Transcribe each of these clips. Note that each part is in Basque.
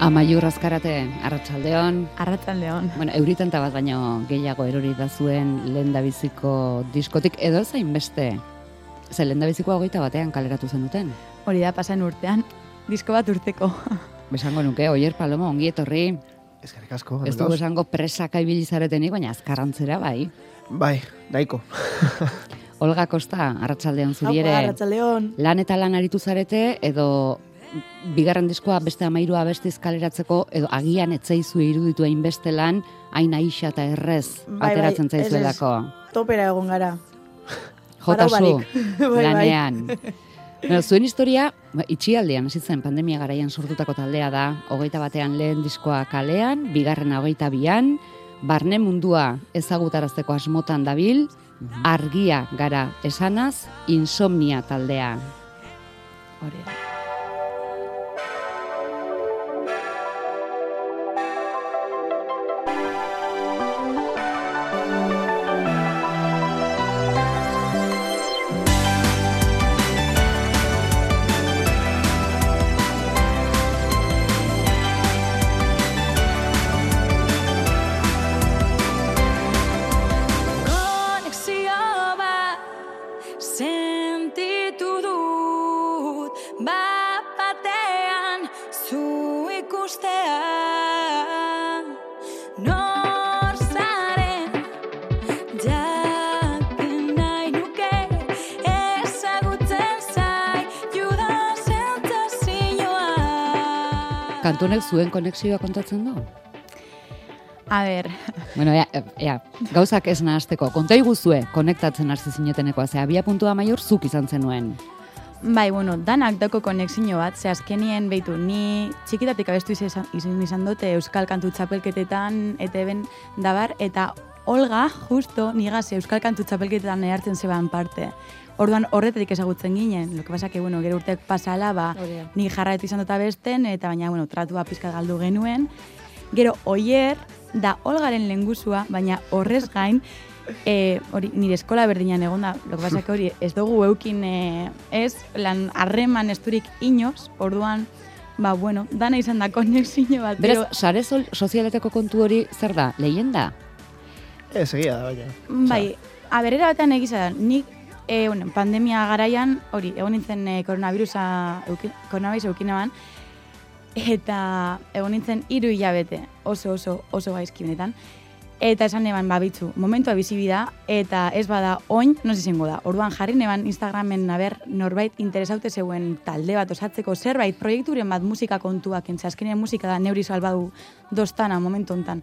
Amaiur azkarate, arratsaldeon. Arratsaldeon. Bueno, euritenta bat baino gehiago erori da zuen lendabiziko diskotik edo zain beste. Ze lendabiziko hogeita batean kaleratu zenuten. Hori da pasan urtean, disko bat urteko. Besango nuke, oier palomo, ongi etorri. Eskerrik asko. Ez dugu esango presaka ibilizaretenik, baina azkarrantzera bai. Bai, daiko. Olga Kosta, arratsaldeon zuri ere. Arratsaldeon. Lan eta lan aritu zarete, edo bigarren diskoa beste amairua beste kaleratzeko edo agian etzaizu iruditu hainbeste lan, hain aixa eta errez Bai, bai, ateratzen ez, ez. zaizuelako. Topera egon gara. Jotasu, barik. Bai, bai. lanean. Bueno, zuen historia, ba, itxialdean, hasi zen pandemia garaian sortutako taldea da, hogeita batean lehen diskoa kalean, bigarrena hogeita bian, barne mundua ezagutarazteko asmotan dabil, argia gara esanaz, insomnia taldea. Hori Kantunek zuen konexioa kontatzen du? A ber, Bueno, ea, ea, gauzak ez nahazteko, konta iguzue, konektatzen hasi zinetenekoa, ze abia puntua maior zuk izan zenuen. Bai, bueno, danak dauko konexio bat, ze azkenien behitu, ni txikitatik abestu izan, izan, izan dute Euskal Kantu Txapelketetan, eta eben dabar, eta Olga, justo, nigaz Euskal Kantu Txapelketetan hartzen zeban parte. Orduan horretetik ezagutzen ginen, lo que pasa que, bueno, gero urteak pasala, ba, Hori da. ni jarraitu izan dut abesten, eta baina, bueno, tratua pizkat galdu genuen. Gero, oier, da Olgaren lengusua, baina horrez gain, e, hori, nire eskola berdinan egon da, lo que pasa que hori, ez dugu eukin, e, ez, lan harreman esturik inoz, orduan, ba, bueno, dana izan da konexio bat. Beraz, sare sol- sozialeteko kontu hori zer da, lehenda? Ez, egia da, baina. Bai, a berera batean egiza da, nik e, bueno, pandemia garaian, hori, egon nintzen e, koronavirusa, euki, koronavirus eukinean, eta egon nintzen hiru hilabete, oso oso oso gaizki benetan. Eta esan eban babitzu, momentua bizi da, eta ez bada oin, no izango da. Orduan jarri neban Instagramen aber norbait interesaute zeuen talde bat osatzeko zerbait proiekturen bat musika kontuak, entza azkenean musika da neuri salbadu dostana momentu hontan.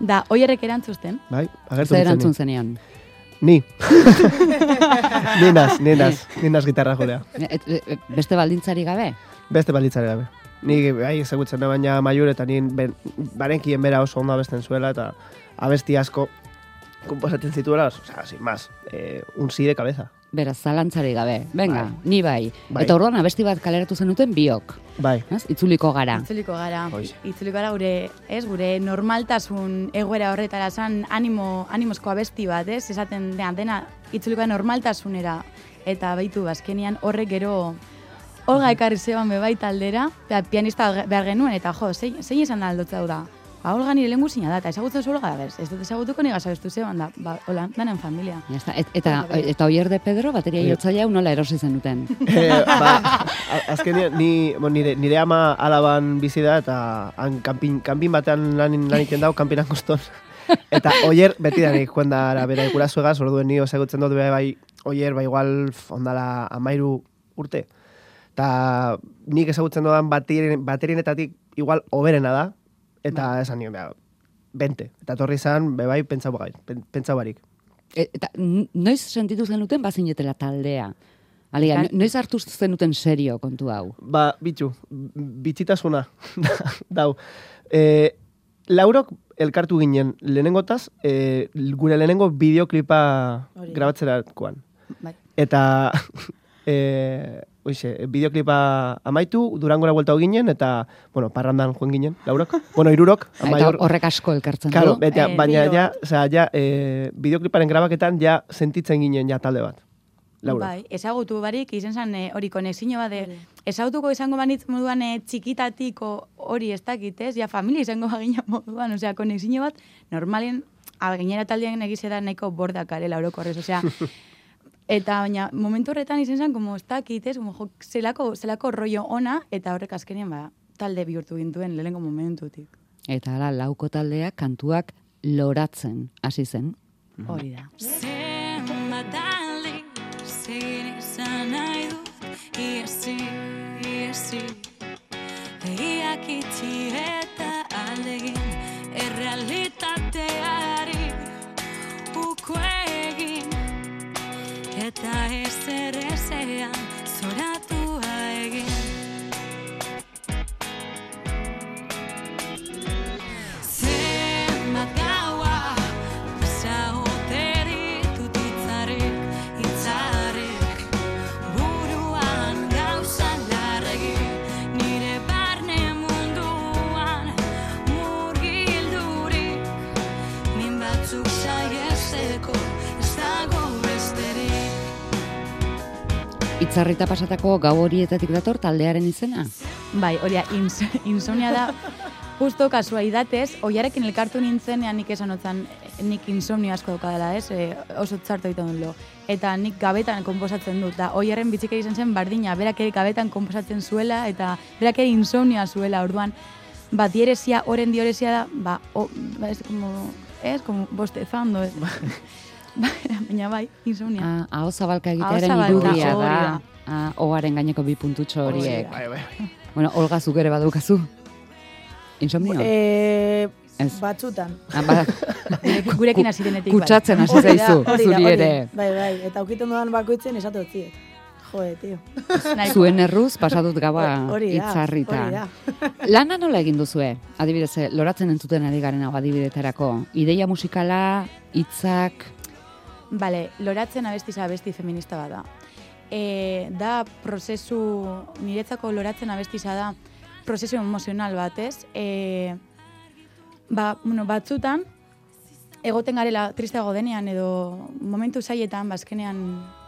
Da, oierrek erantzuzten, Bai, agertu erantzun ni. zenion? Ni. ninaz, ninaz, ninaz gitarra jolea. Et, et, et, beste baldintzari gabe? Beste balitzare gabe. Ni bai ezagutzen da baina maior eta ni ben, barenkien bera oso ondo abesten zuela eta abesti asko komposatzen zituela, osea, sin más, eh, un sí de cabeza. Beraz, zalantzari gabe. Venga, Bai. ni bai. Bai. Eta orduan abesti bat kaleratu zenuten biok. Bai, Ez? Itzuliko gara. Itzuliko gara, Hoize. itzuliko gara gure, ez, gure normaltasun egoera horretara zan animo, animosko abesti bat, ez, esaten dena, dena itzuliko normaltasunera, eta baitu bazkenian horrek gero Olga ekarri zeban bebai taldera, eta pianista behar genuen, eta jo, zein, zein esan da aldotza da? Ba, Olga nire lehen da, eta ezagutzen zu Olga da, bez, ez dut ezagutuko nire gazabestu zeban da, ba, hola, danen familia. Ya está. Et, eta, eta oier de Pedro, bateria Bai. jotzaile hau nola erosi zenuten. eh, ba, a- azkenean, ni, bon, nire, nire ama alaban bizi da, eta han kanpin, kanpin batean lan, lan iten dau, kanpinan koston. Eta oier, beti da nik, joan da, bera ikurazuegaz, orduen ni osegutzen dut bai, oier, bai igual, ondala amairu urte. Eta nik ezagutzen dudan baterien, baterienetatik igual oberena da, eta esan nio, beha, bente. Eta torri izan, be bai, pentsau, bai, pen- pentsau barik. E, eta noiz sentitu zenuten bazinetela taldea? Alia, noiz hartu zenuten serio kontu hau? Ba, bitxu, bitxitasuna, dau. E, laurok elkartu ginen lehenengotaz, e, gure lehenengo bideoklipa grabatzerakoan. Bai. Eta, e, oixe, bideoklipa amaitu, durangora buelta ginen, eta, bueno, parrandan joan ginen, laurok. bueno, irurok, Eta amaior. horrek asko elkartzen Claro, du. betia, Eh, baina tiro ja, osea, ja, e, bideokliparen grabaketan ja sentitzen ginen ja talde bat. Laura. Bai, ezagutu barik, izen zen eh, hori konexio bat, de, ezagutuko izango banitz moduan eh, txikitatiko hori ez dakitez, ja familia izango bagina moduan, osea, konexio bat, normalen, a, gainera taldean egize da nahiko bordak arela orokorrez, osea, eta baina momentu horretan izan zen, como ez dakitez, como jo, zelako, zelako rollo ona, eta horrek azkenean, ba, talde bihurtu gintuen lehenengo momentutik. Eta hala, lauko taldeak kantuak loratzen hasi zen. Hori da. Zenbat aldi, zein izan nahi dut, Itzarrita pasatako gau horietatik dator taldearen izena? Bai, hori da, ins, insomnia da, justo kasualidatez, oiarekin elkartu nintzenean nik esan otzan, nik insomnio asko daukadala, ez, e, oso txarto egiten dut lo. Eta nik gabetan konposatzen dut, da oiaren bitzike izan zen bardina, berak ere gabetan konposatzen zuela, eta berak ere insomnioa zuela, orduan, ba, dierezia, oren dierezia da, ba, o, ba, ez, como, ez, como, bostezando, ez. Ba, baina bai, insomnia. Ah, aho zabalka egitearen irudia da. Ah, oharen gaineko bi puntutxo horiek. Bai, bai. Bueno, Olga zuk ere badukazu. Insomnio? Eh, Ez. batzutan. Ah, ba, Gurek- Gurekin hasi denetik, bai. kutsatzen hasi zaizu, zuri ere. Bai, bai, eta aukiten dudan bakoitzen esatu utziet. Joe, tio. Zuen erruz pasatut da, itzarrita. Lana nola egin duzue? Adibidez, loratzen entzuten ari garen hau adibidetarako. Ideia musikala, hitzak, Bale, loratzen abesti abesti feminista bada. E, da prozesu, niretzako loratzen abestiza da prozesu emozional batez. E, ba, bueno, batzutan, egoten garela tristeago denean edo momentu zaietan, bazkenean,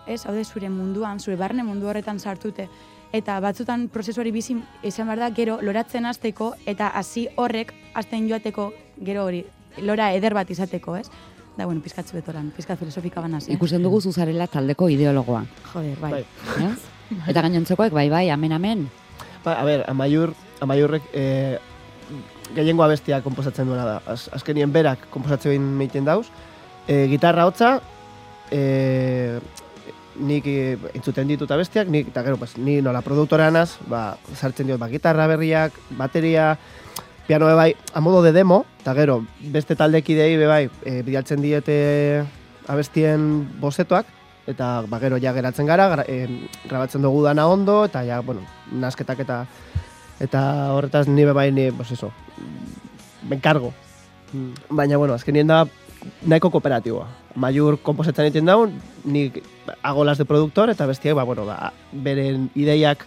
ez, haude zure munduan, zure barne mundu horretan sartute, eta batzutan prozesuari bizi izan behar da, gero loratzen hasteko eta hasi horrek hasten joateko gero hori, lora eder bat izateko, ez? Da, bueno, pizkatzu betoran, pizkat filosofika banaz, eh? ikusten dugu zuzarela taldeko ideologoa. Joder, bai. Bai. Ez? Eta gainontzekoek, bai, bai, amen, amen. Ba, a ber, amaiur, amaiurrek e, gehiengo abestia komposatzen duena da. Az, azkenien berak komposatzen meiten dauz. E, gitarra hotza, e, nik e, entzuten ditut abestiak, nik, eta gero, pues, ni nola produktora naz, ba, sartzen diot, ba, gitarra berriak, bateria, piano bai, a modo de demo, eta gero, beste taldekidei be bai, e, bidaltzen diete abestien bosetoak, eta ba, gero ja geratzen gara, gra, em, grabatzen dugu dana ondo, eta ja, bueno, nasketak eta eta horretaz ni bai, ni, pues eso, me encargo. Baina, bueno, azkenien da nahiko kooperatiboa. Maiur komposetzen egiten daun, nik hago las de productor, eta bestiak, ba, bueno, ba, beren ideiak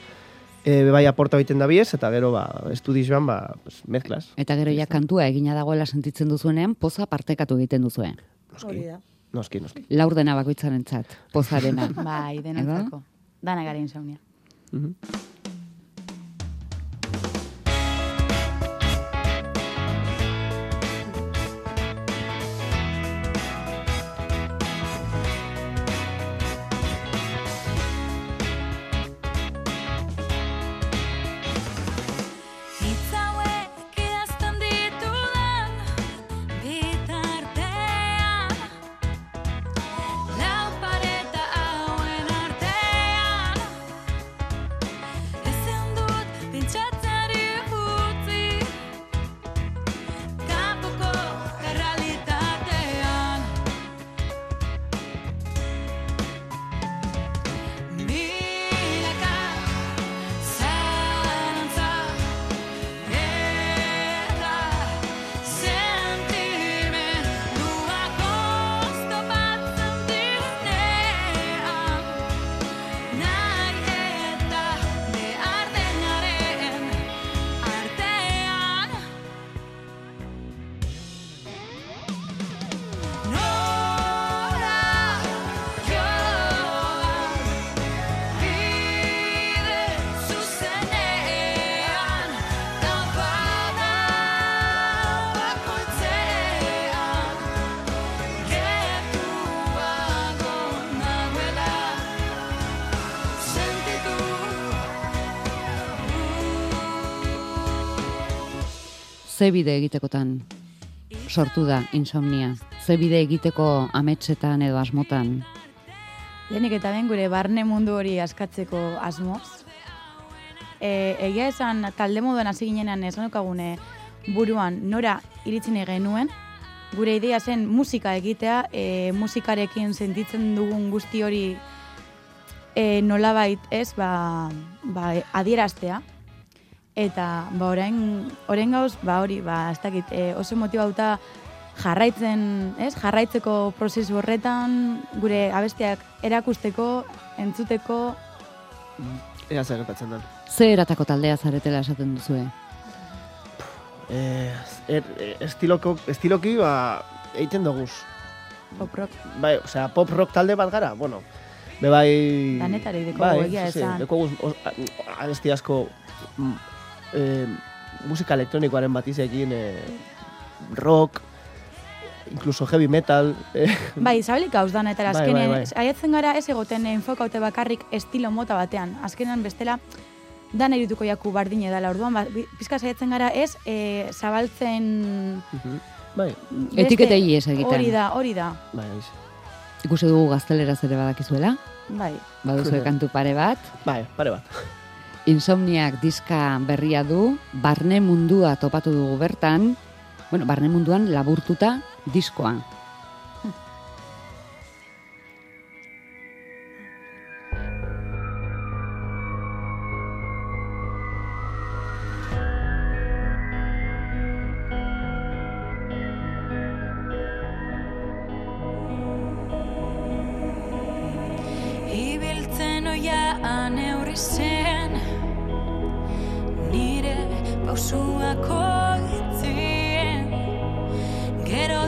e, bai aporta egiten da biez, eta gero, ba, estudizioan, ba, pues, mezklas. Eta gero ja kantua egina dagoela sentitzen duzuenean, poza partekatu egiten duzue. Hori da. Noski, noski. Laurdena bakoitzaren txat, pozarena. Bai, denontzako. Dana gara insomnia. Mhm. Hitz ze bide egitekotan sortu da insomnia? Ze bide egiteko ametsetan edo asmotan? Lehenik eta ben gure barne mundu hori askatzeko asmoz. E, egia esan talde moduan hasi ginenan ez genukagune buruan nora iritzen genuen, gure idea zen musika egitea, e, musikarekin sentitzen dugun guzti hori e, nolabait ez, ba, ba, adieraztea. Eta ba, orain, orain gauz, ba, hori, ba, ez dakit, e, oso motibauta jarraitzen, ez, jarraitzeko prozesu horretan, gure abestiak erakusteko, entzuteko, Ea zer gertatzen den. Ze eratako taldea zaretela esaten duzue? Eh, er, eh, estiloko, estiloki, ba, egiten doguz. pop rock. Bai, osea, pop rock talde bat gara, bueno, be bai... Danetara ideko bai, egia sí, esan. Deko guz, asko eh, musika elektronikoaren batizekin, eh, rock, incluso heavy metal, eh, Bai, zabalik hauz danetara, Bai, azkenen, bai, bai. aiatzen gara ez egoten enfokaute bakarrik estilo mota batean. Azkenan bestela, dan irituko jaku bardine dela orduan, ba, pizka saiatzen gara ez, e, zabaltzen... bai, beste- Etiketei ez egiten. Hori da, hori da, bai, bai, Ikusi dugu gazteleraz ere badakizuela, bai. baduzue kantu pare bat. bai, pare bat. Insomniak diska berria du, barne mundua topatu dugu bertan, bueno, barne munduan laburtuta diskoa. Pausuak oitzien Gero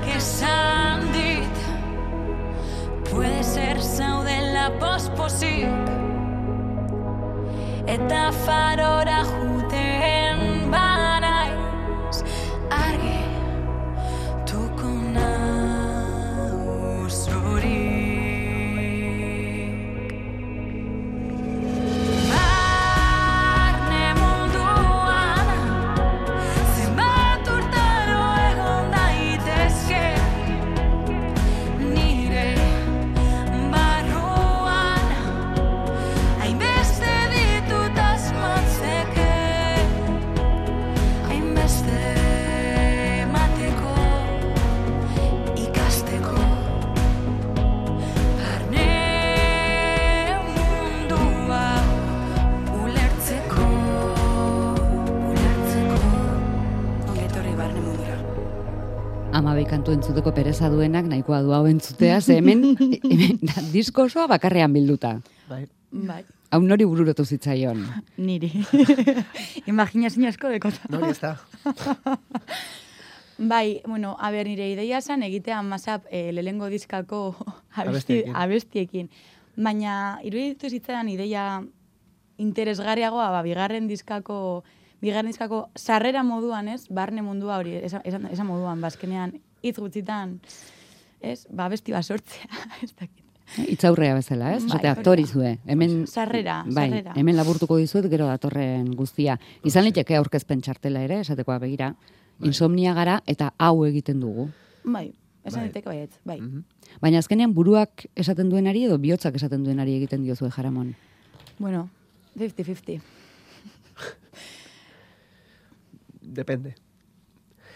que s'han dit Puede ser sau de la post-posip Eta farora Amabi kantu entzuteko pereza duenak nahikoa du hau entzutea, ze hemen, hemen da, disko osoa bakarrean bilduta. Bai. Bai, Hau nori bururotu zitzaion. niri. Imaginazio asko dekota. No, ez da. Bai, bueno, a ber, nire ideia zen egitea masap e, lehengo diskako abesti, Abestiekin. abestiekin. Baina, iruditu zitzaidan ideia interesgarriagoa, ba, bigarren diskako, bigarren diskako sarrera moduan, ez? Barne mundua hori, esan, esan, esan moduan, bazkenean hitz gutxitan, ez? Ba, abesti bat sortzea, ez dakit. Itzaurrea bezala, ez? Bai, aktori zue. Hemen Sarrera, bai, sarrera. hemen laburtuko dizuet gero datorren guztia. Izan liteke aurkezpen txartela ere, esatekoa begira. Insomnia gara eta hau egiten dugu. Bai, esan Bai. diteke baietz, bai. Baina azkenean buruak esaten duenari edo bihotzak esaten duenari egiten diozue jaramon. Bueno, 50-50. Depende.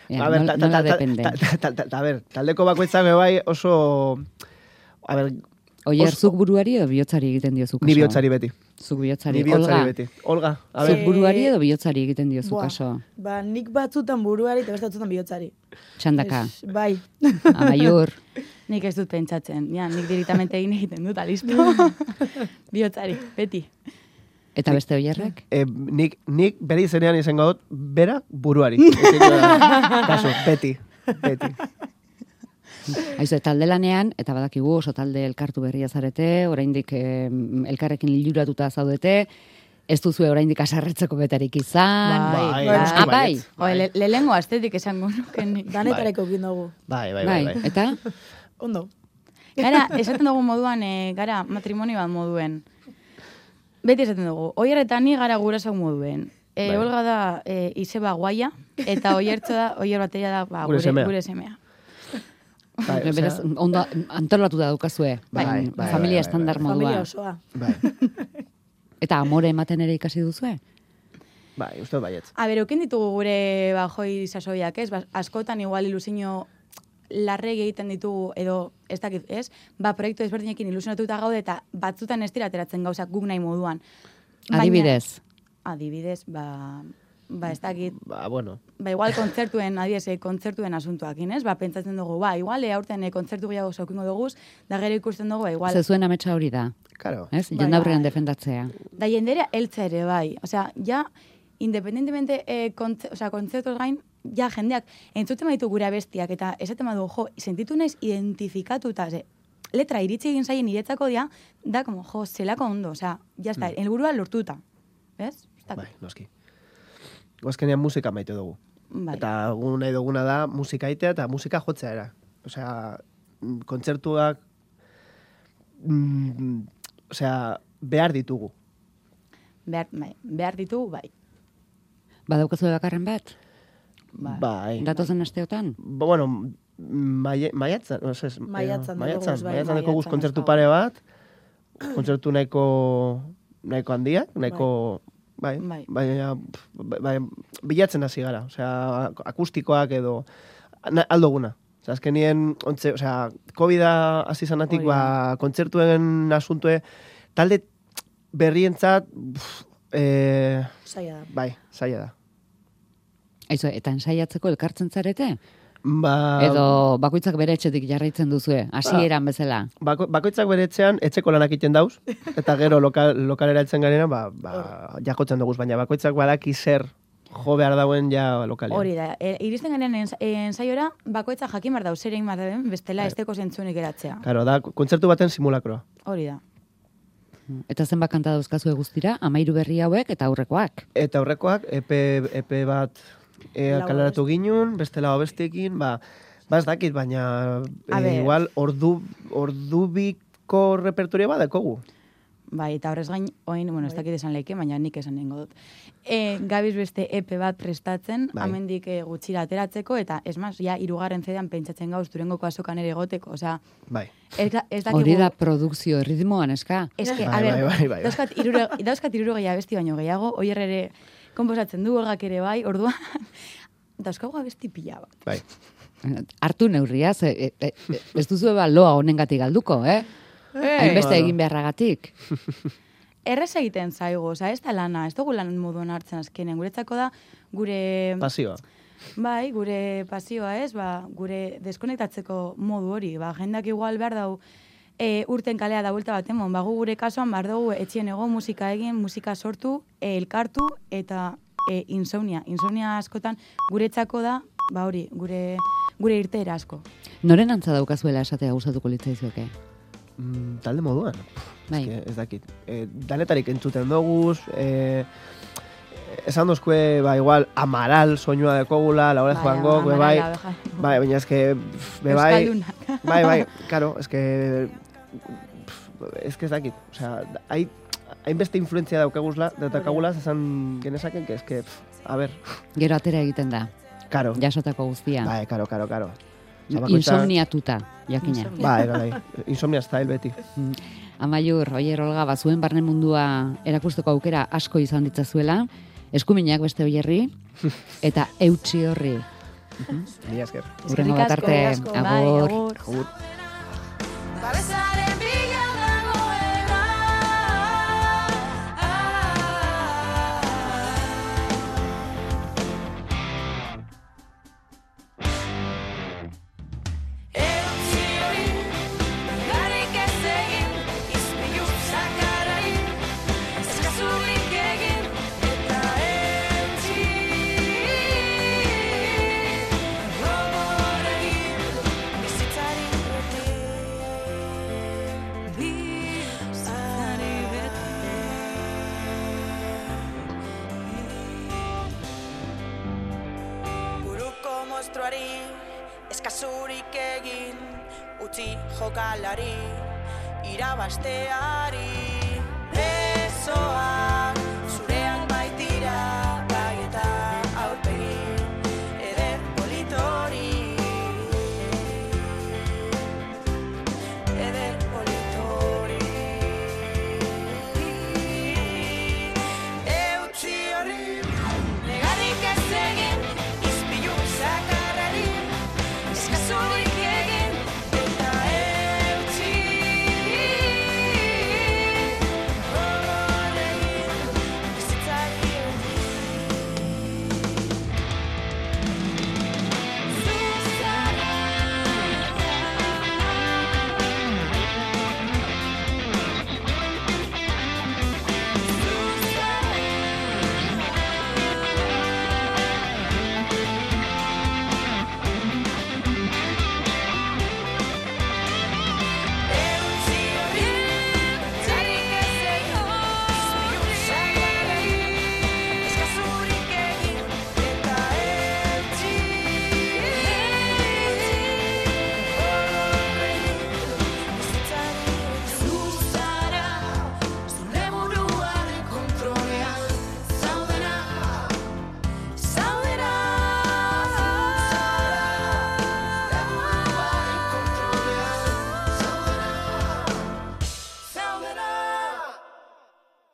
Ea, a ber, nol- ta- ta- ta- ta- ta- ta- ta- ta- a ber, taldeko bakoitzak be bai oso... A ber, Oier, oso- zuk buruari edo bihotzari egiten diozu kaso? ni bihotzari beti. Zuk bihotzari. Ni bihotzari Olga, beti. Olga, a zuk ber, buruari edo bihotzari egiten diozu Buah, kaso? Ba, nik batzutan buruari eta beste batzutan bihotzari. Txandaka, Es- Bai. amaiur. Nik ez dut pentsatzen, ja, nik direktamente egin egiten dut, alisto. Bihotzari, beti. Eta beste oierrek? e, nik, nik bere izenean izango dut, bera buruari. Kasu, beti. Beti. Aizu, talde lanean, eta badakigu oso talde elkartu berria zarete, oraindik em, elkarrekin liluratuta zaudete, ez duzue oraindik asarretzeko betarik izan. Bai, bai, noski ah, bai. baietz. Oe, le, lehengo astetik esango nuke nik. Danetareko egin dugu. Bai, bai, bai. bai. Eta, Ondo. Gara, esaten dugu moduan, e, gara, matrimonio bat moduen. Beti esaten dugu, oier eta ni gara gurasak moduen. E, Bai. Olga da e, izeba guaia, eta oiertzo da, oier bateria da ba, Gure gure, semea. gure semea. Bai, osea, beraz, ondo antolatuta daukazue, Bai, bai, bai, familia bai, bai, estandar bai. Familia modua. osoa. bai, Eta amore ematen ere ikasi duzue? bai, uste baietz. A ber, ditugu gure bajoi sasoiak, ez? Ba, askotan igual ilusino larregi egiten ditugu, edo ez dakit, ez? Ba, proiektu ezberdinekin ilusionatuta gaude eta batzutan ez dira ateratzen gauzak guk nahi moduan. Baina- Adibidez. Adibidez, ba, ba ez dakit, Ba, bueno. ba igual kontzertuen, adiez, eh, kontzertuen asuntuakin, ez? Ba, pentsatzen dugu, ba, igual, eh, aurten eh, kontzertu gehiago saukingo dugu, da gero ikusten dugu, ba, igual, Ze zuen ametsa hori da, Karo. ez? Bai, Jendaurrean bai. defendatzea. Da jendera eltza ere bai. Osea, ja, independientemente eh, kontze, osea, kontzertos gain, ja jendeak entzuten baditu gure abestiak eta esaten badu, jo, sentitu naiz identifikatuta, ze, letra iritsi egin zaien niretzako dia, da, como, jo, zelako ondo, osea, ja está, helburua lortuta. Ez? Ez dakit. Bai, noski. Guazkenean musika maite dugu. Bai. Eta gu nahi duguna da musika itea eta musika jotzea era. Osea, mm, kontzertuak mm, osea, behar ditugu. Behar, bai, behar ditugu, bai. Badaukazu bakarren bat? Bai. Bai. Datozen asteotan? Ba, bueno, maie, maiatzan, no, ez, Maiatzan daukaguz, bai, maiatzan maiatzan kontzertu dauzkagu. pare bat, kontzertu nahiko, nahiko handiak, nahiko, bai, Bai. baina, pf, bai, bai, bilatzen hasi gara, osea, akustikoak edo, na, aldoguna. Osea, azkenien, ontze, osea, COVID-a hasi zanatik, ba, kontzertuen asuntue, talde berrientzat, pf, eh, Zaila da. bai, zaila da. Aizu, eta ensaiatzeko elkartzen zarete? Ba, Edo bakoitzak bere etxetik jarraitzen duzue, hasieran bezala. Bako, bakoitzak bere etxean etxeko lanak egiten dauz, eta gero lokal, lokalera etzen garena, ba, ba, jakotzen dugu, baina bakoitzak badaki zer jo behar dauen ja lokalean. Hori da, e, iristen garen ens, ensaiora, bakoitza jakin behar dau zer egin behar den, bestela Bai. esteko zentzunik eratzea. Claro, da, kontzertu baten simulakroa. Hori da. Eta zenbat kanta dauzkazue guztira, amairu berri hauek eta aurrekoak. Eta aurrekoak, epe, epe bat e, kaleratu ginun, beste lau abestiekin, ba, ba ez dakit, baina e, igual ordu, ordubiko repertoria bat dekogu. Bai, eta horrez gain, oin, bueno, ez dakit esan leike, baina nik esan nengo dut. E, gabiz beste epe bat prestatzen, Bai. amendik e, gutxira ateratzeko, eta ez maz, ja, irugarren zedean pentsatzen gauz, durengoko azokan ere egoteko, osea, Bai. ez, ez dakigu... Hori da produkzio erritmoan, eska? Ez que, Bai, a ber, bai, bai, bai, bai. dauzkat irure, dauzkat irurogei abesti baino gehiago, oier ere komposatzen du, olgak ere bai, orduan, dauzkagu abesti pila bat. Bai. Hartu neurria, ze, e, e, e, ez duzu eba loa honengatik galduko, eh? Hainbeste Bueno. egin beharragatik. Errez egiten zaigu, osea, ez da lana, ez dugu lan moduan hartzen azkenen, guretzako da, gure... Pasioa. Bai, gure pasioa ez, ba, gure deskonektatzeko modu hori, ba, jendak igual behar dau e, urten kalea da buelta bat emon, ba, gu gure kasuan behar dugu etxien ego musika egin, musika sortu, e, elkartu eta e, insomnia. Insomnia askotan guretzako da, ba hori, gure, gure irteera asko. Noren antza daukazuela esatea gustatuko litzaizuke? Mm, talde moduan. Bai. Ez, ez dakit. E, danetarik entzuten doguz, e, esan dozkue, ba, igual, amaral soinua dekogula, laure Bai, joan gok, be bai, abeja- bai, baina eske, be bai, bai, bai, karo, eske, ez que ez dakit, osea, hai, hainbeste influentzia daukaguzla, daukagula, esan genezaken, que ez que, pff, a ber, Gero atera egiten da, karo. jasotako guztia. Bai, karo, karo, karo. Osea, bakoitza- Insomniatuta, jakina. Bai, bai. Insomnia style beti. Amaiur, oier Olga, bazuen barne mundua erakusteko aukera asko izan ditzazuela, eskuminak beste oierri, eta eutxi horri. Mila esker. Urrengo bat arte, bai, agur. agur. Para estar en